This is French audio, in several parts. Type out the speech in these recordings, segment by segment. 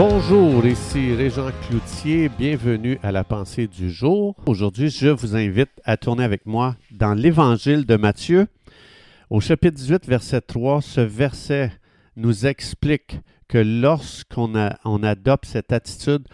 Bonjour, ici Régent Cloutier, bienvenue à la pensée du jour. Aujourd'hui, je vous invite à tourner avec moi dans l'Évangile de Matthieu. Au chapitre 18, verset 3, ce verset nous explique que lorsqu'on on adopte cette attitude,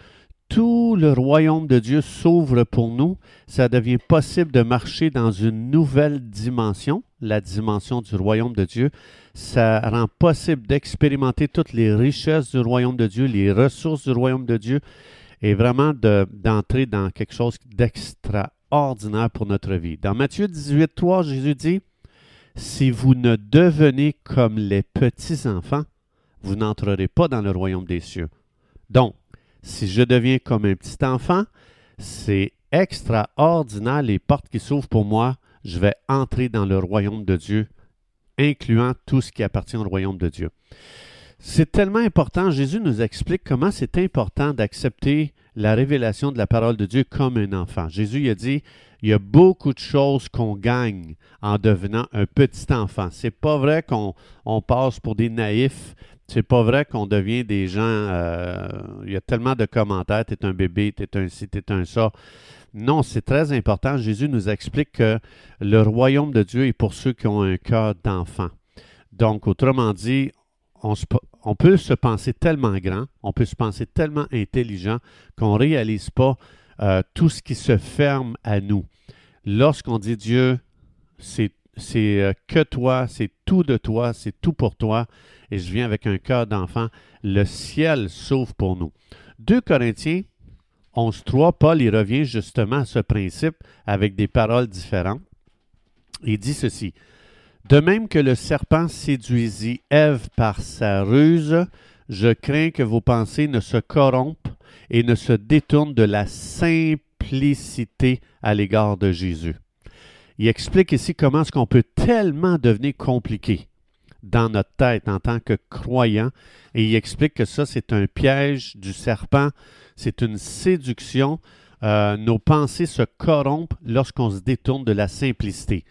tout le royaume de Dieu s'ouvre pour nous. Ça devient possible de marcher dans une nouvelle dimension, la dimension du royaume de Dieu. Ça rend possible d'expérimenter toutes les richesses du royaume de Dieu, les ressources du royaume de Dieu, et vraiment d'entrer dans quelque chose d'extraordinaire pour notre vie. Dans Matthieu 18, 3, Jésus dit, Si vous ne devenez comme les petits-enfants, vous n'entrerez pas dans le royaume des cieux. Donc, si je deviens comme un petit enfant, c'est extraordinaire les portes qui s'ouvrent pour moi. Je vais entrer dans le royaume de Dieu, incluant tout ce qui appartient au royaume de Dieu. C'est tellement important. Jésus nous explique comment c'est important d'accepter la révélation de la parole de Dieu comme un enfant. Jésus a dit il y a beaucoup de choses qu'on gagne en devenant un petit enfant. C'est pas vrai qu'on passe pour des naïfs c'est pas vrai qu'on devient des gens. Euh, il y a tellement de commentaires. T'es un bébé, t'es un ci, t'es un ça. Non, c'est très important. Jésus nous explique que le royaume de Dieu est pour ceux qui ont un cœur d'enfant. Donc, autrement dit, on, peut se penser tellement grand, on peut se penser tellement intelligent qu'on ne réalise pas euh, tout ce qui se ferme à nous. Lorsqu'on dit Dieu, c'est c'est euh, que toi, c'est tout de toi, c'est tout pour toi, et je viens avec un cœur d'enfant, le ciel s'ouvre pour nous. 2 Corinthiens 11.3, Paul y revient justement à ce principe avec des paroles différentes. Il dit ceci. De même que le serpent séduisit Ève par sa ruse, je crains que vos pensées ne se corrompent et ne se détournent de la simplicité à l'égard de Jésus il explique ici comment est-ce qu'on peut tellement devenir compliqué dans notre tête en tant que croyant. Et il explique que ça, c'est un piège du serpent, c'est une séduction. Euh, nos pensées se corrompent lorsqu'on se détourne de la simplicité.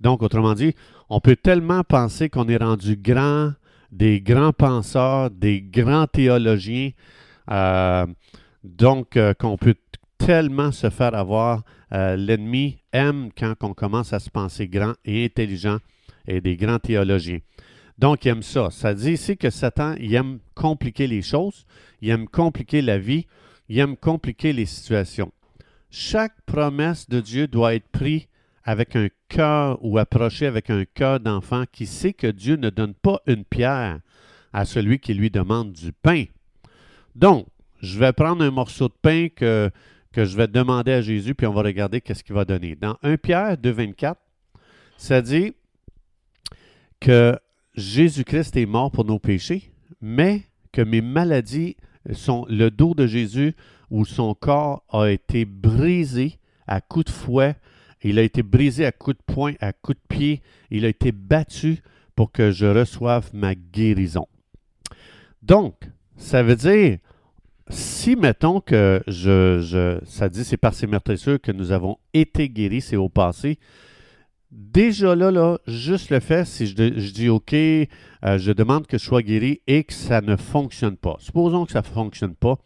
Donc, autrement dit, on peut tellement penser qu'on est rendu grand, des grands penseurs, des grands théologiens, euh, donc euh, qu'on peut tellement se faire avoir. Euh, l'ennemi aime quand on commence à se penser grand et intelligent et des grands théologiens. Donc, il aime ça. Ça dit ici que Satan, il aime compliquer les choses, il aime compliquer la vie, il aime compliquer les situations. Chaque promesse de Dieu doit être prise avec un cœur ou approchée avec un cœur d'enfant qui sait que Dieu ne donne pas une pierre à celui qui lui demande du pain. Donc, je vais prendre un morceau de pain que que je vais demander à Jésus, puis on va regarder qu'est-ce qu'il va donner. Dans 1 Pierre 2,24, ça dit que Jésus-Christ est mort pour nos péchés, mais que mes maladies sont le dos de Jésus où son corps a été brisé à coups de fouet, il a été brisé à coups de poing, à coups de pied, il a été battu pour que je reçoive ma guérison. Donc, ça veut dire si, mettons que ça dit c'est par ces meurtrissures que nous avons été guéris, c'est au passé, déjà là, là, juste le fait, si je, dis OK, euh, je demande que je sois guéri et que ça ne fonctionne pas. Supposons que ça ne fonctionne pas,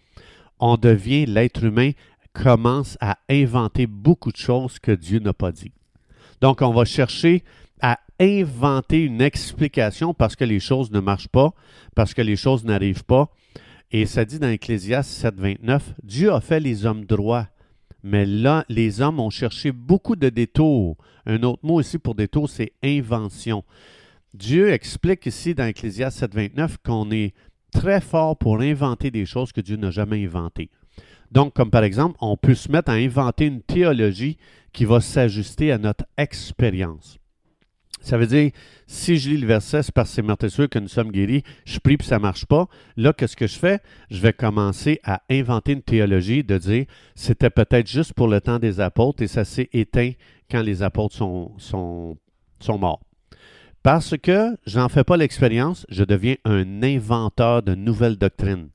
on devient, l'être humain commence à inventer beaucoup de choses que Dieu n'a pas dit. Donc, on va chercher à inventer une explication parce que les choses ne marchent pas, parce que les choses n'arrivent pas. Et ça dit dans Ecclésias 7, 29, Dieu a fait les hommes droits, mais là, les hommes ont cherché beaucoup de détours. Un autre mot ici pour détour, c'est invention. Dieu explique ici dans Ecclésias 7, 29 qu'on est très fort pour inventer des choses que Dieu n'a jamais inventées. Donc, comme par exemple, on peut se mettre à inventer une théologie qui va s'ajuster à notre expérience. Ça veut dire, si je lis le verset, c'est parce que c'est meurtrissure que nous sommes guéris, je prie puis ça ne marche pas. Là, qu'est-ce que je fais? Je vais commencer à inventer une théologie de dire, c'était peut-être juste pour le temps des apôtres et ça s'est éteint quand les apôtres sont morts. Parce que je n'en fais pas l'expérience, je deviens un inventeur de nouvelles doctrines.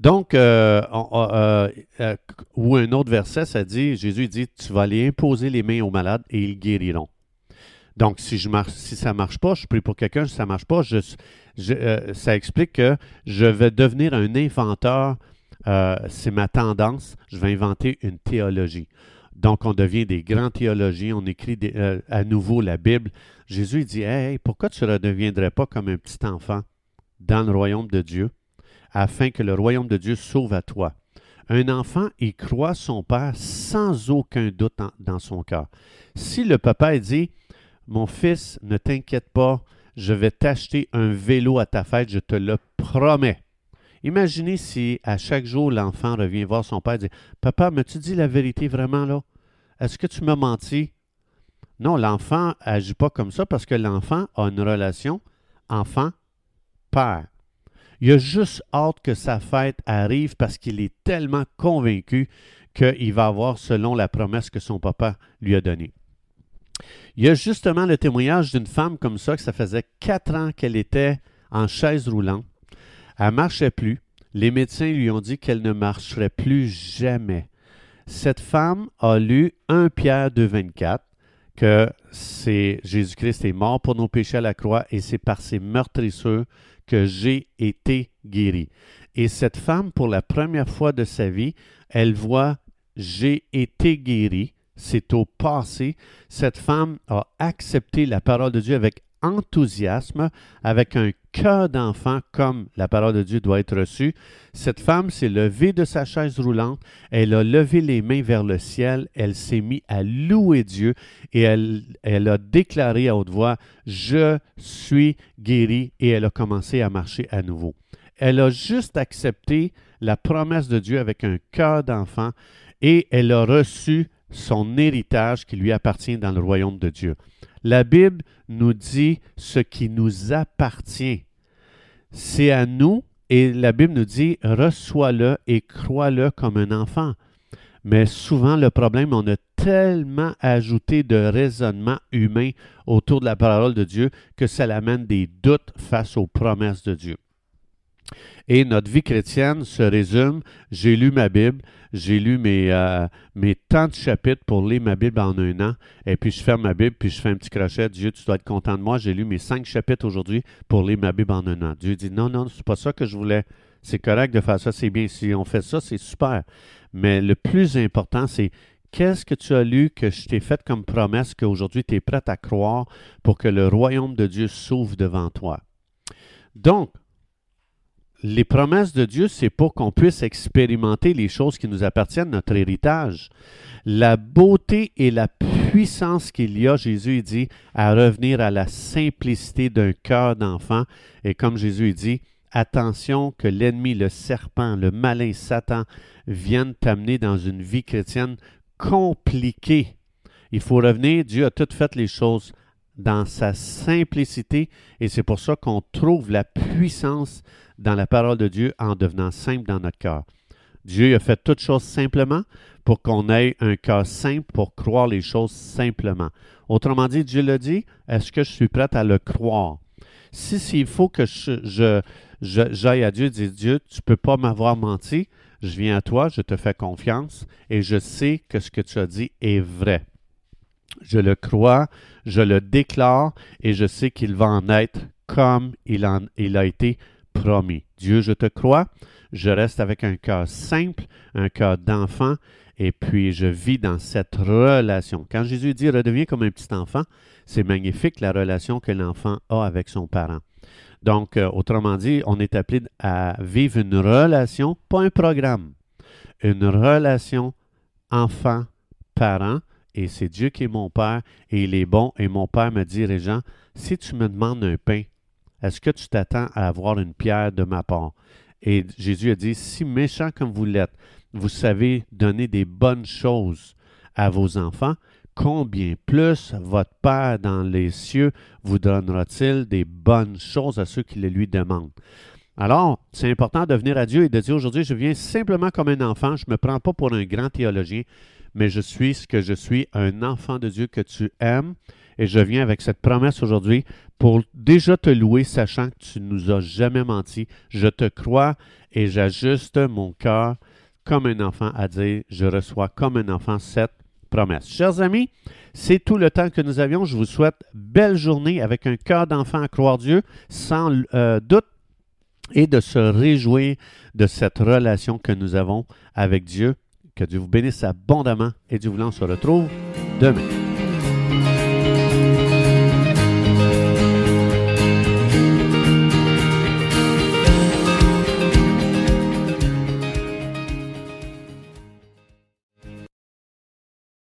Donc, euh, euh, euh, ou un autre verset, ça dit, Jésus dit, tu vas aller imposer les mains aux malades et ils guériront. Donc, si, je marche, si ça ne marche pas, je prie pour quelqu'un, si ça ne marche pas, euh, ça explique que je vais devenir un inventeur. Euh, c'est ma tendance. Je vais inventer une théologie. Donc, on devient des grands théologiens, on écrit euh, à nouveau la Bible. Jésus dit Hey, pourquoi tu ne redeviendrais pas comme un petit enfant dans le royaume de Dieu, afin que le royaume de Dieu sauve à toi Un enfant, il croit son Père sans aucun doute dans son cœur. Si le papa dit Mon fils, ne t'inquiète pas, je vais t'acheter un vélo à ta fête, je te le promets. Imaginez si à chaque jour l'enfant revient voir son père et dit Papa, m'as-tu dit la vérité vraiment là? Est-ce que tu m'as menti Non, l'enfant n'agit pas comme ça parce que l'enfant a une relation enfant-père. Il a juste hâte que sa fête arrive parce qu'il est tellement convaincu qu'il va avoir selon la promesse que son papa lui a donnée. Il y a justement le témoignage d'une femme comme ça, que ça faisait quatre ans qu'elle était en chaise roulante elle ne marchait plus. Les médecins lui ont dit qu'elle ne marcherait plus jamais. Cette femme a lu 1 Pierre 2, 24, que c'est Jésus-Christ est mort pour nos péchés à la croix et c'est par ses meurtrissures que j'ai été guéri. Et cette femme, pour la première fois de sa vie, elle voit j'ai été guéri, c'est au passé. Cette femme a accepté la parole de Dieu avec enthousiasme, avec un cœur d'enfant comme la parole de Dieu doit être reçue. Cette femme s'est levée de sa chaise roulante, elle a levé les mains vers le ciel, elle s'est mise à louer Dieu et elle, elle a déclaré à haute voix, Je suis guérie et elle a commencé à marcher à nouveau. Elle a juste accepté la promesse de Dieu avec un cœur d'enfant et elle a reçu son héritage qui lui appartient dans le royaume de Dieu. La Bible nous dit ce qui nous appartient. C'est à nous, et la Bible nous dit, reçois-le et crois-le comme un enfant. Mais souvent, le problème, on a tellement ajouté de raisonnement humain autour de la parole de Dieu que ça amène des doutes face aux promesses de Dieu. Et notre vie chrétienne se résume, j'ai lu ma Bible, j'ai lu mes, euh, mes tant de chapitres pour lire ma Bible en un an, et puis je ferme ma Bible, puis je fais un petit crochet, Dieu, tu dois être content de moi, j'ai lu mes cinq chapitres aujourd'hui pour lire ma Bible en un an. Dieu dit, non, non, c'est pas ça que je voulais. C'est correct de faire ça, c'est bien. Si on fait ça, c'est super. Mais le plus important, c'est qu'est-ce que tu as lu que je t'ai fait comme promesse qu'aujourd'hui tu es prêt à croire pour que le royaume de Dieu s'ouvre devant toi? Donc, les promesses de Dieu, c'est pour qu'on puisse expérimenter les choses qui nous appartiennent, notre héritage. La beauté et la puissance qu'il y a, Jésus dit, à revenir à la simplicité d'un cœur d'enfant. Et comme Jésus dit, attention que l'ennemi, le serpent, le malin Satan viennent t'amener dans une vie chrétienne compliquée. Il faut revenir, Dieu a tout fait les choses dans sa simplicité et c'est pour ça qu'on trouve la puissance dans la parole de Dieu en devenant simple dans notre cœur. Dieu a fait toutes choses simplement pour qu'on ait un cœur simple pour croire les choses simplement. Autrement dit, Dieu l'a dit, est-ce que je suis prêt à le croire? Si s'il faut que je, j'aille à Dieu dire Dieu, tu ne peux pas m'avoir menti, je viens à toi, je te fais confiance et je sais que ce que tu as dit est vrai. Je le crois, je le déclare et je sais qu'il va en être comme il, a été promis. Dieu, je te crois, je reste avec un cœur simple, un cœur d'enfant, et puis je vis dans cette relation. Quand Jésus dit redeviens comme un petit enfant, c'est magnifique la relation que l'enfant a avec son parent. Donc, euh, autrement dit, on est appelé à vivre une relation, pas un programme, une relation enfant-parent, et c'est Dieu qui est mon Père, et il est bon, et mon Père me dit, Régent, si tu me demandes un pain, est-ce que tu t'attends à avoir une pierre de ma part? Et Jésus a dit, si méchant comme vous l'êtes, vous savez donner des bonnes choses à vos enfants, combien plus votre Père dans les cieux vous donnera-t-il des bonnes choses à ceux qui les lui demandent? Alors, c'est important de venir à Dieu et de dire aujourd'hui, je viens simplement comme un enfant, je ne me prends pas pour un grand théologien, mais je suis ce que je suis, un enfant de Dieu que tu aimes. Et je viens avec cette promesse aujourd'hui pour déjà te louer, sachant que tu ne nous as jamais menti. Je te crois et j'ajuste mon cœur comme un enfant à dire, je reçois comme un enfant cette promesse. Chers amis, c'est tout le temps que nous avions. Je vous souhaite belle journée avec un cœur d'enfant à croire Dieu, sans euh, doute et de se réjouir de cette relation que nous avons avec Dieu que Dieu vous bénisse abondamment et Dieu voulant, on se retrouve demain.